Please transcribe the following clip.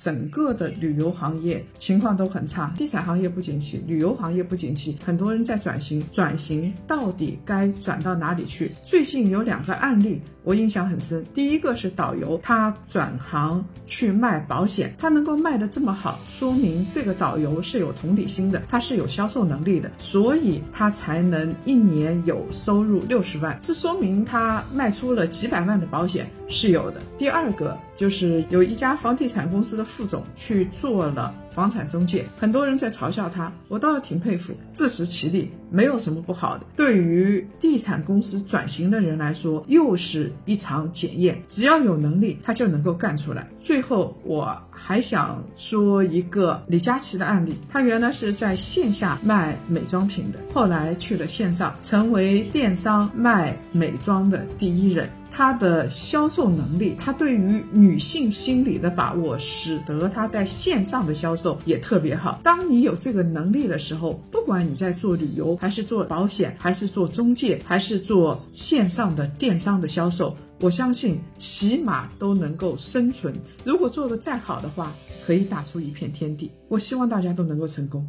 整个的旅游行业情况都很差，地产行业不景气，旅游行业不景气，很多人在转型，转型到底该转到哪里去？最近有两个案例。我印象很深，第一个是导游，他转行去卖保险，他能够卖得这么好，说明这个导游是有同理心的，他是有销售能力的，所以他才能一年有收入六十万，这说明他卖出了几百万的保险是有的。第二个就是有一家房地产公司的副总去做了。房产中介，很多人在嘲笑他，我倒是挺佩服，自食其力，没有什么不好的。对于地产公司转型的人来说，又是一场检验。只要有能力，他就能够干出来。最后，我还想说一个李佳琦的案例，他原来是在线下卖美妆品的，后来去了线上，成为电商卖美妆的第一人。他的销售能力，他对于女性心理的把握，使得他在线上的销售也特别好。当你有这个能力的时候，不管你在做旅游，还是做保险，还是做中介，还是做线上的电商的销售，我相信起码都能够生存。如果做的再好的话，可以打出一片天地。我希望大家都能够成功。